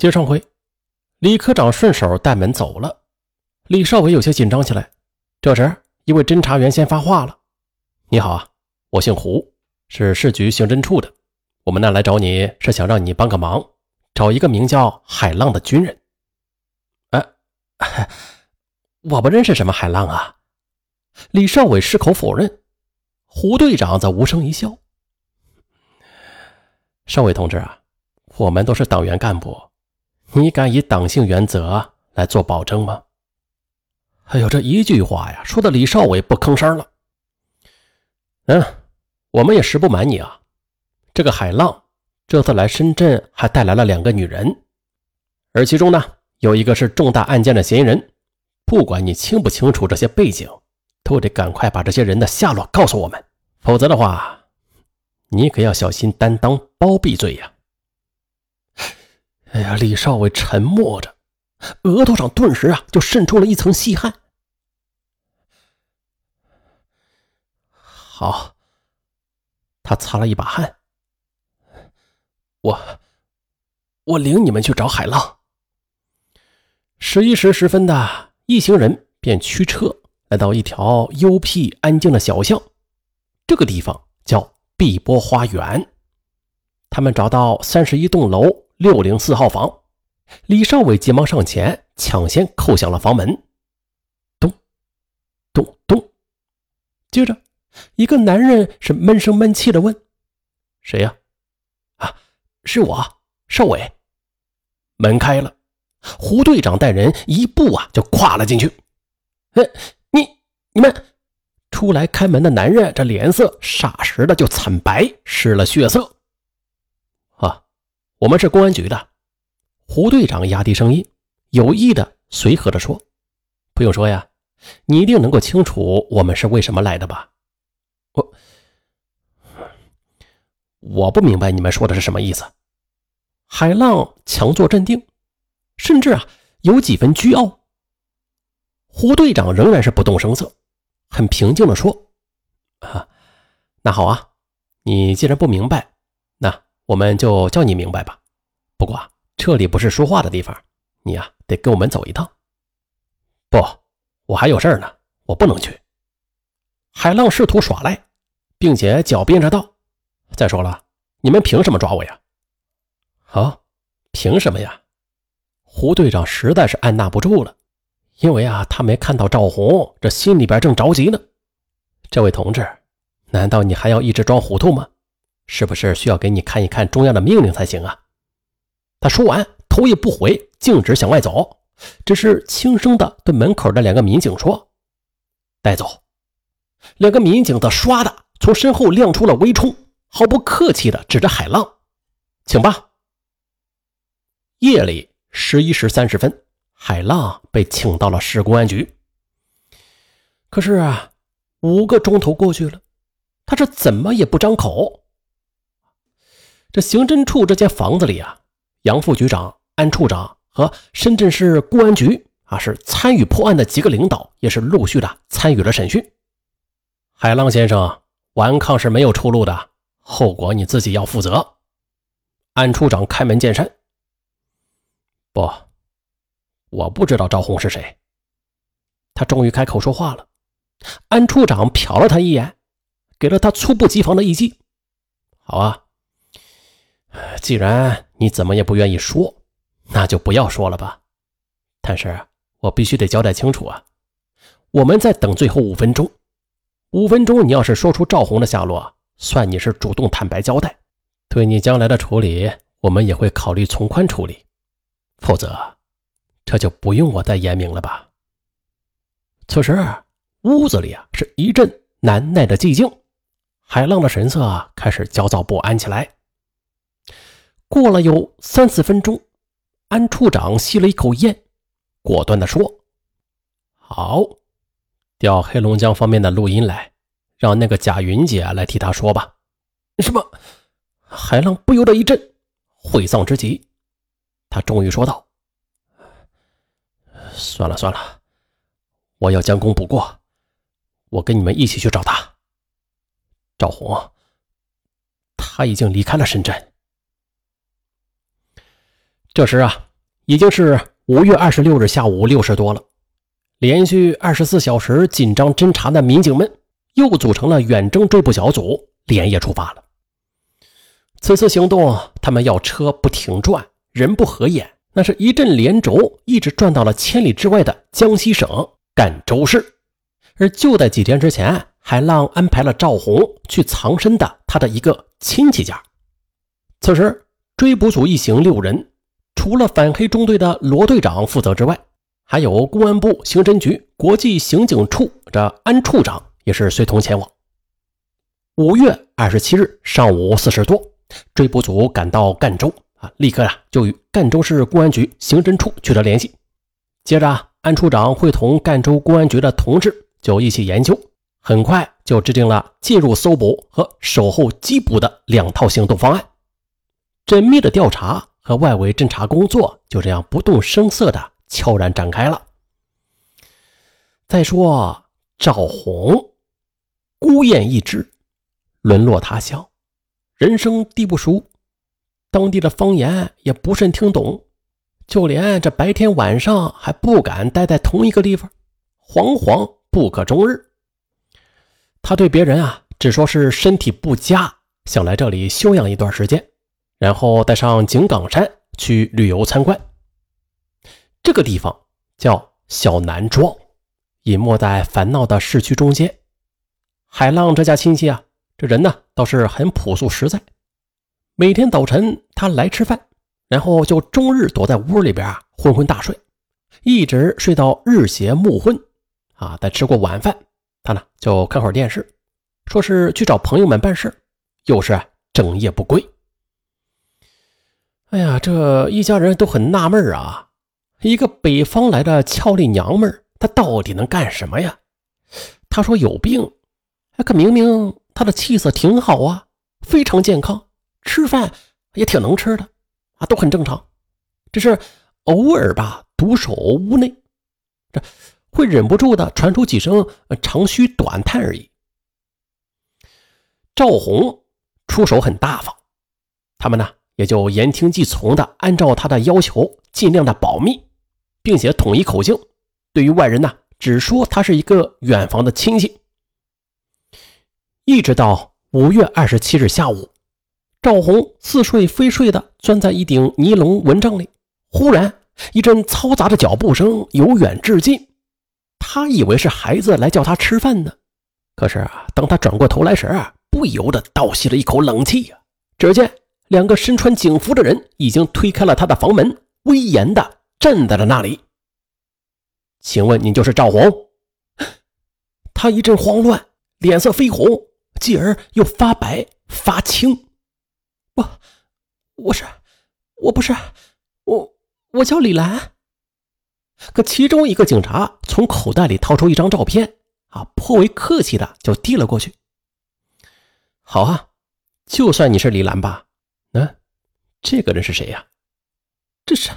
接上回，李科长顺手带门走了，李少伟有些紧张起来。这时，一位侦查员先发话了：“你好啊，我姓胡，是市局刑侦处的。我们呢来找你是想让你帮个忙，找一个名叫海浪的军人。”哎，我不认识什么海浪啊！李少伟矢口否认。胡队长则无声一笑：“少伟同志啊，我们都是党员干部。”你敢以党性原则来做保证吗？哎呦，这一句话呀，说的李少伟不吭声了。嗯，我们也实不瞒你啊，这个海浪这次来深圳还带来了两个女人，而其中呢，有一个是重大案件的嫌疑人。不管你清不清楚这些背景，都得赶快把这些人的下落告诉我们，否则的话，你可要小心担当包庇罪呀。哎呀，李少伟沉默着，额头上顿时啊就渗出了一层细汗。好，他擦了一把汗。我，我领你们去找海浪。十一时十分的一行人便驱车来到一条幽僻安静的小巷，这个地方叫碧波花园。他们找到三十一栋楼。六零四号房，李少伟急忙上前，抢先扣响了房门。咚，咚咚。接着，一个男人是闷声闷气的问：“谁呀？”“啊，是我，少伟。”门开了，胡队长带人一步啊就跨了进去。“哎，你你们！”出来开门的男人这脸色霎时的就惨白，失了血色。我们是公安局的，胡队长压低声音，有意的随和的说：“不用说呀，你一定能够清楚我们是为什么来的吧？”我我不明白你们说的是什么意思。海浪强作镇定，甚至啊有几分倨傲。胡队长仍然是不动声色，很平静的说：“啊，那好啊，你既然不明白。”那我们就叫你明白吧。不过这里不是说话的地方，你呀得跟我们走一趟。不，我还有事呢，我不能去。海浪试图耍赖，并且狡辩着道：“再说了，你们凭什么抓我呀？”啊，凭什么呀？胡队长实在是按捺不住了，因为啊，他没看到赵红，这心里边正着急呢。这位同志，难道你还要一直装糊涂吗？是不是需要给你看一看中央的命令才行啊？他说完，头也不回，径直向外走，只是轻声的对门口的两个民警说：“带走。”两个民警则唰的从身后亮出了微冲，毫不客气的指着海浪：“请吧。”夜里十一时三十分，海浪被请到了市公安局。可是啊，五个钟头过去了，他是怎么也不张口。这刑侦处这间房子里啊，杨副局长、安处长和深圳市公安局啊，是参与破案的几个领导，也是陆续的参与了审讯。海浪先生，顽抗是没有出路的，后果你自己要负责。安处长开门见山：“不，我不知道赵红是谁。”他终于开口说话了。安处长瞟了他一眼，给了他猝不及防的一击：“好啊。”既然你怎么也不愿意说，那就不要说了吧。但是我必须得交代清楚啊！我们在等最后五分钟，五分钟你要是说出赵红的下落，算你是主动坦白交代。对你将来的处理，我们也会考虑从宽处理。否则，这就不用我再言明了吧。此时屋子里啊是一阵难耐的寂静，海浪的神色开始焦躁不安起来。过了有三四分钟，安处长吸了一口烟，果断地说：“好，调黑龙江方面的录音来，让那个贾云姐来替他说吧。”什么？海浪不由得一震，悔丧之极。他终于说道：“算了算了，我要将功补过，我跟你们一起去找他。赵红，他已经离开了深圳。”这时啊，已经是五月二十六日下午六时多了。连续二十四小时紧张侦查的民警们又组成了远征追捕小组，连夜出发了。此次行动，他们要车不停转，人不合眼，那是一阵连轴，一直转到了千里之外的江西省赣州市。而就在几天之前，海浪安排了赵红去藏身的他的一个亲戚家。此时，追捕组一行六人，除了反黑中队的罗队长负责之外，还有公安部刑侦局国际刑警处的安处长也是随同前往。五月二十七日上午四时多。追捕组赶到赣州啊，立刻啊就与赣州市公安局刑侦处取得联系。接着，安处长会同赣州公安局的同志就一起研究，很快就制定了进入搜捕和守候缉捕的两套行动方案。缜密的调查和外围侦查工作就这样不动声色的悄然展开了。再说赵红，孤雁一只，沦落他乡。人生地不熟，当地的方言也不甚听懂，就连这白天晚上还不敢待在同一个地方，惶惶不可终日。他对别人啊，只说是身体不佳，想来这里休养一段时间，然后带上井冈山去旅游参观。这个地方叫小南庄，隐没在烦闹的市区中间。海浪这家亲戚啊。这人呢倒是很朴素实在，每天早晨他来吃饭，然后就终日躲在屋里边啊昏昏大睡，一直睡到日斜暮昏。啊，在吃过晚饭，他呢就看会儿电视，说是去找朋友们办事，又是整夜不归。哎呀，这一家人都很纳闷啊，一个北方来的俏丽娘们，她到底能干什么呀？她说有病，可明明。她的气色挺好啊，非常健康，吃饭也挺能吃的啊，都很正常。只是偶尔吧，独守屋内，这会忍不住的传出几声长吁短叹而已。赵红出手很大方，他们呢也就言听计从的按照他的要求，尽量的保密，并且统一口径，对于外人呢，只说他是一个远房的亲戚。一直到五月二十七日下午，赵红似睡非睡的钻在一顶尼龙蚊帐里，忽然一阵嘈杂的脚步声由远至近，他以为是孩子来叫他吃饭呢。可是啊，当他转过头来时啊，不由得倒吸了一口冷气呀！只见两个身穿警服的人已经推开了他的房门，威严的站在了那里。请问您就是赵红？他一阵慌乱，脸色绯红。继而又发白发青，我我是我不是我我叫李兰。可其中一个警察从口袋里掏出一张照片，啊，颇为客气的就递了过去。好啊，就算你是李兰吧。这个人是谁呀？这是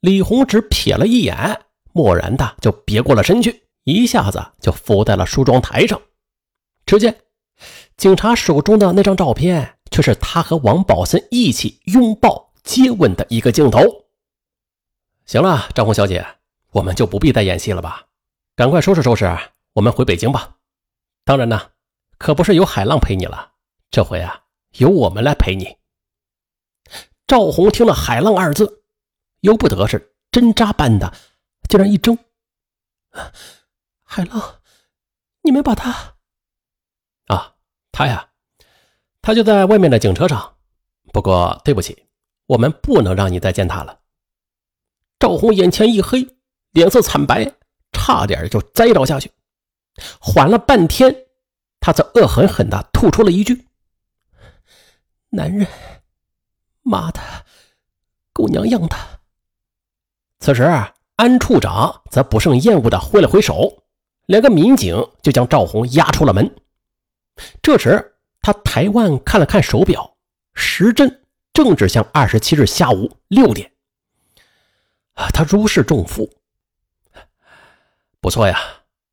李红只瞥了一眼，漠然的就别过了身去，一下子就伏在了梳妆台上。只见。警察手中的那张照片，却是他和王宝森一起拥抱接吻的一个镜头。行了，张红小姐，我们就不必再演戏了吧？赶快收拾收拾，我们回北京吧。当然呢，可不是有海浪陪你了，这回啊，由我们来陪你。赵红听了“海浪”二字，由不得是针扎般的，竟然一怔：“海浪，你们把他……”啊他呀，他就在外面的警车上。不过对不起，我们不能让你再见他了。赵红眼前一黑，脸色惨白，差点就栽倒下去。缓了半天，他才恶狠狠地吐出了一句：“男人，妈的，狗娘养的！”此时，安处长则不胜厌恶的挥了挥手，两个民警就将赵红押出了门。这时，他抬腕看了看手表，时针正指向二十七日下午六点。他如释重负。不错呀，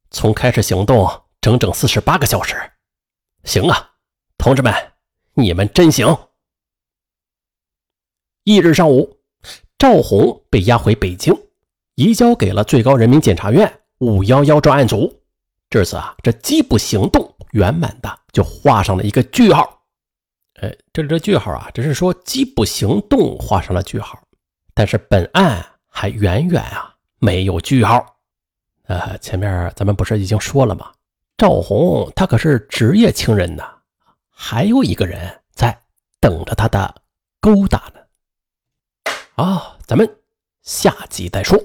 从开始行动整整四十八个小时。行啊，同志们，你们真行！翌日上午，赵红被押回北京，移交给了最高人民检察院五幺幺专案组。至此啊，这缉捕行动圆满的就画上了一个句号。哎，这里的句号啊，只是说缉捕行动画上了句号，但是本案还远远啊没有句号。呃，前面咱们不是已经说了吗？赵红他可是职业情人呢，还有一个人在等着他的勾搭呢。啊，咱们下集再说。